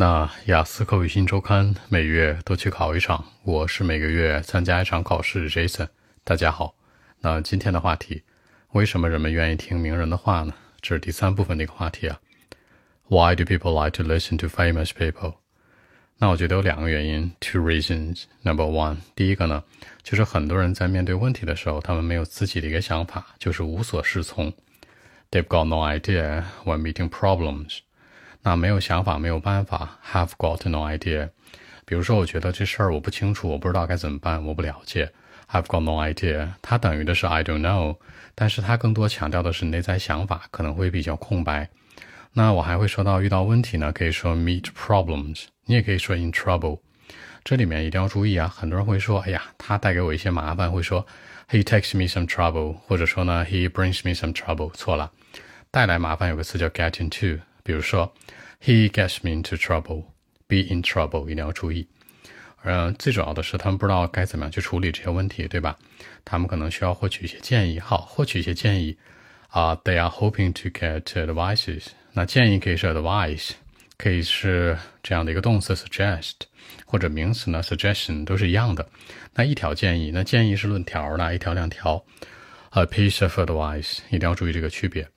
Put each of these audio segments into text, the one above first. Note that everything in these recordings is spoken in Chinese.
那雅思口语新周刊每月都去考一场，我是每个月参加一场考试。Jason，大家好。那今天的话题，为什么人们愿意听名人的话呢？这是第三部分的一个话题啊。Why do people like to listen to famous people？那我觉得有两个原因，two reasons。Number one，第一个呢，就是很多人在面对问题的时候，他们没有自己的一个想法，就是无所适从。They've got no idea when meeting problems。那没有想法，没有办法，have got no idea。比如说，我觉得这事儿我不清楚，我不知道该怎么办，我不了解，have got no idea。它等于的是 I don't know，但是它更多强调的是内在想法可能会比较空白。那我还会说到遇到问题呢，可以说 meet problems，你也可以说 in trouble。这里面一定要注意啊，很多人会说，哎呀，他带给我一些麻烦，会说 he takes me some trouble，或者说呢 he brings me some trouble。错了，带来麻烦有个词叫 get into。比如说，He gets me into trouble. Be in trouble，一定要注意。嗯，最主要的是他们不知道该怎么样去处理这些问题，对吧？他们可能需要获取一些建议。好，获取一些建议啊。They are hoping to get advices。那建议可以是 advice，可以是这样的一个动词 suggest，或者名词呢 suggestion 都是一样的。那一条建议，那建议是论条的，一条两条。A piece of advice，一定要注意这个区别。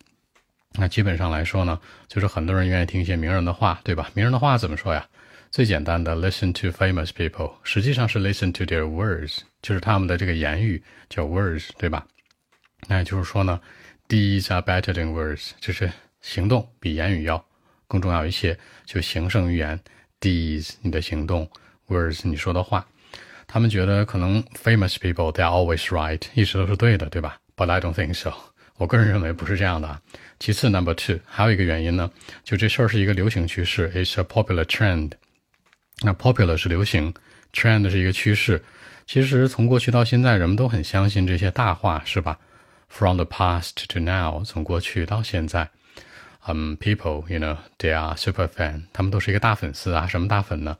那基本上来说呢，就是很多人愿意听一些名人的话，对吧？名人的话怎么说呀？最简单的，listen to famous people，实际上是 listen to their words，就是他们的这个言语叫 words，对吧？那也就是说呢，deeds are better than words，就是行动比言语要更重要一些，就行胜于言。deeds 你的行动，words 你说的话，他们觉得可能 famous people they are always right，一直都是对的，对吧？But I don't think so。我个人认为不是这样的啊。其次，number two，还有一个原因呢，就这事儿是一个流行趋势，it's a popular trend。那 popular 是流行，trend 是一个趋势。其实从过去到现在，人们都很相信这些大话，是吧？From the past to now，从过去到现在，嗯，people，you know，they are super fan，他们都是一个大粉丝啊。什么大粉呢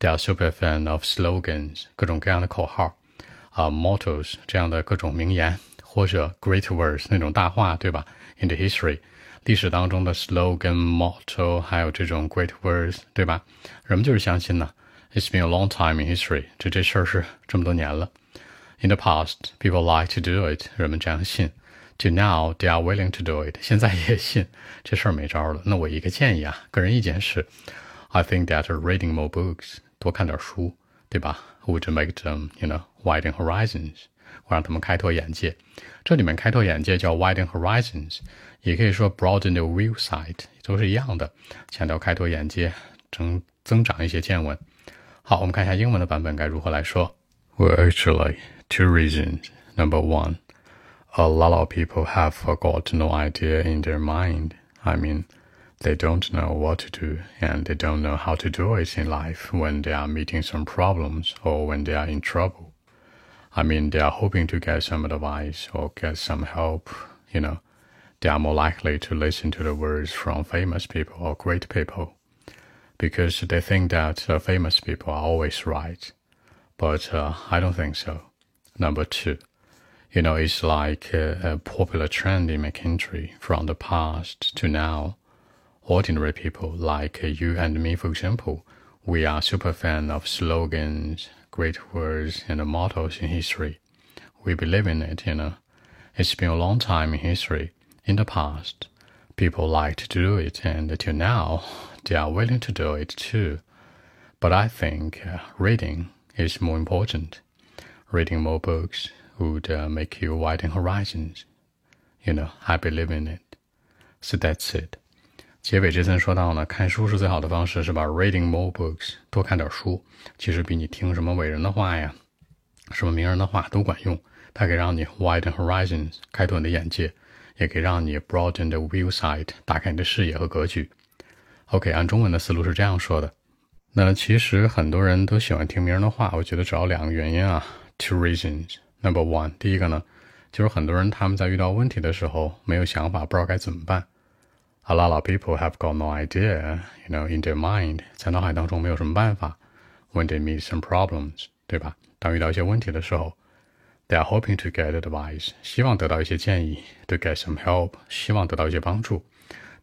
？They are super fan of slogans，各种各样的口号啊，mottos 这样的各种名言。或者 great words 那种大话，对吧？In the history，历史当中的 slogan、motto，还有这种 great words，对吧？人们就是相信呢。It's been a long time in history，这这事儿是这么多年了。In the past，people like to do it，人们这样信。To now，they are willing to do it，现在也信。这事儿没招了。那我一个建议啊，个人意见是，I think that reading more books，多看点书，对吧？Would make them，you know，widen horizons。 会让他们开拓眼界。这里面开拓眼界叫 widen horizons，也可以说 broaden the view sight，都是一样的，强调开拓眼界，增增长一些见闻。好，我们看一下英文的版本该如何来说。Well, actually, two reasons. Number one, a lot of people have got no idea in their mind. I mean, they don't know what to do and they don't know how to do it in life when they are meeting some problems or when they are in trouble. I mean, they are hoping to get some advice or get some help, you know. They are more likely to listen to the words from famous people or great people because they think that uh, famous people are always right. But uh, I don't think so. Number two, you know, it's like a, a popular trend in my country from the past to now. Ordinary people like you and me, for example, we are super fan of slogans, great words and mottos in history. We believe in it, you know. It's been a long time in history. In the past, people liked to do it, and till now, they are willing to do it too. But I think uh, reading is more important. Reading more books would uh, make you widen horizons. You know, I believe in it. So that's it. 结尾这层说到呢，看书是最好的方式，是吧？Reading more books，多看点书，其实比你听什么伟人的话呀，什么名人的话都管用。它可以让你 widen horizons，开拓你的眼界，也可以让你 broaden the view sight，打开你的视野和格局。OK，按中文的思路是这样说的。那其实很多人都喜欢听名人的话，我觉得主要两个原因啊，two reasons。Number one，第一个呢，就是很多人他们在遇到问题的时候没有想法，不知道该怎么办。A lot of people have got no idea, you know, in their mind，在脑海当中没有什么办法。When they meet some problems，对吧？当遇到一些问题的时候，they are hoping to get advice，希望得到一些建议；to get some help，希望得到一些帮助。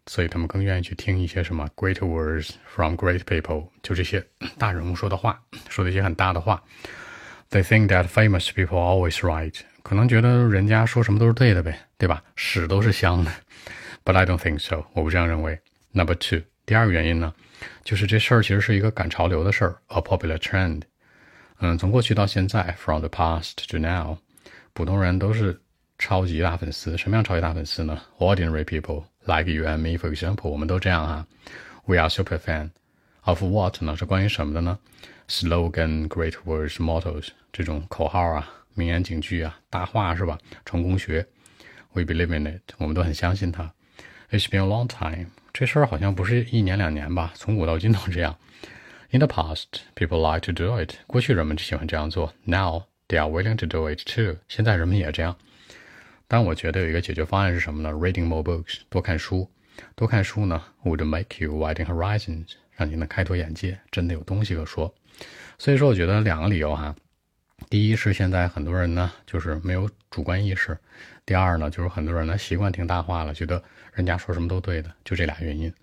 所以他们更愿意去听一些什么 great words from great people，就这些大人物说的话，说的一些很大的话。They think that famous people always right，可能觉得人家说什么都是对的呗，对吧？屎都是香的。 But I don't think so，我不这样认为。Number two，第二个原因呢，就是这事儿其实是一个赶潮流的事儿，a popular trend。嗯，从过去到现在，from the past to now，普通人都是超级大粉丝。什么样超级大粉丝呢？Ordinary people like you and me, for example，我们都这样啊。We are super fan of what 呢？是关于什么的呢？slogan, great words, mottos 这种口号啊、名言警句啊、大话是吧？成功学，We believe in it，我们都很相信它。It's been a long time，这事儿好像不是一年两年吧？从古到今都这样。In the past, people like to do it，过去人们就喜欢这样做。Now they are willing to do it too，现在人们也这样。但我觉得有一个解决方案是什么呢？Reading more books，多看书。多看书呢，would make you widen horizons，让你能开拓眼界，真的有东西可说。所以说，我觉得两个理由哈。第一是现在很多人呢，就是没有主观意识；第二呢，就是很多人呢习惯听大话了，觉得人家说什么都对的，就这俩原因。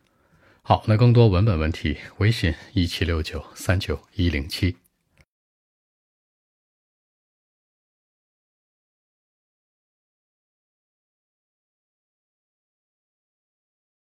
好，那更多文本问题，微信一七六九三九一零七。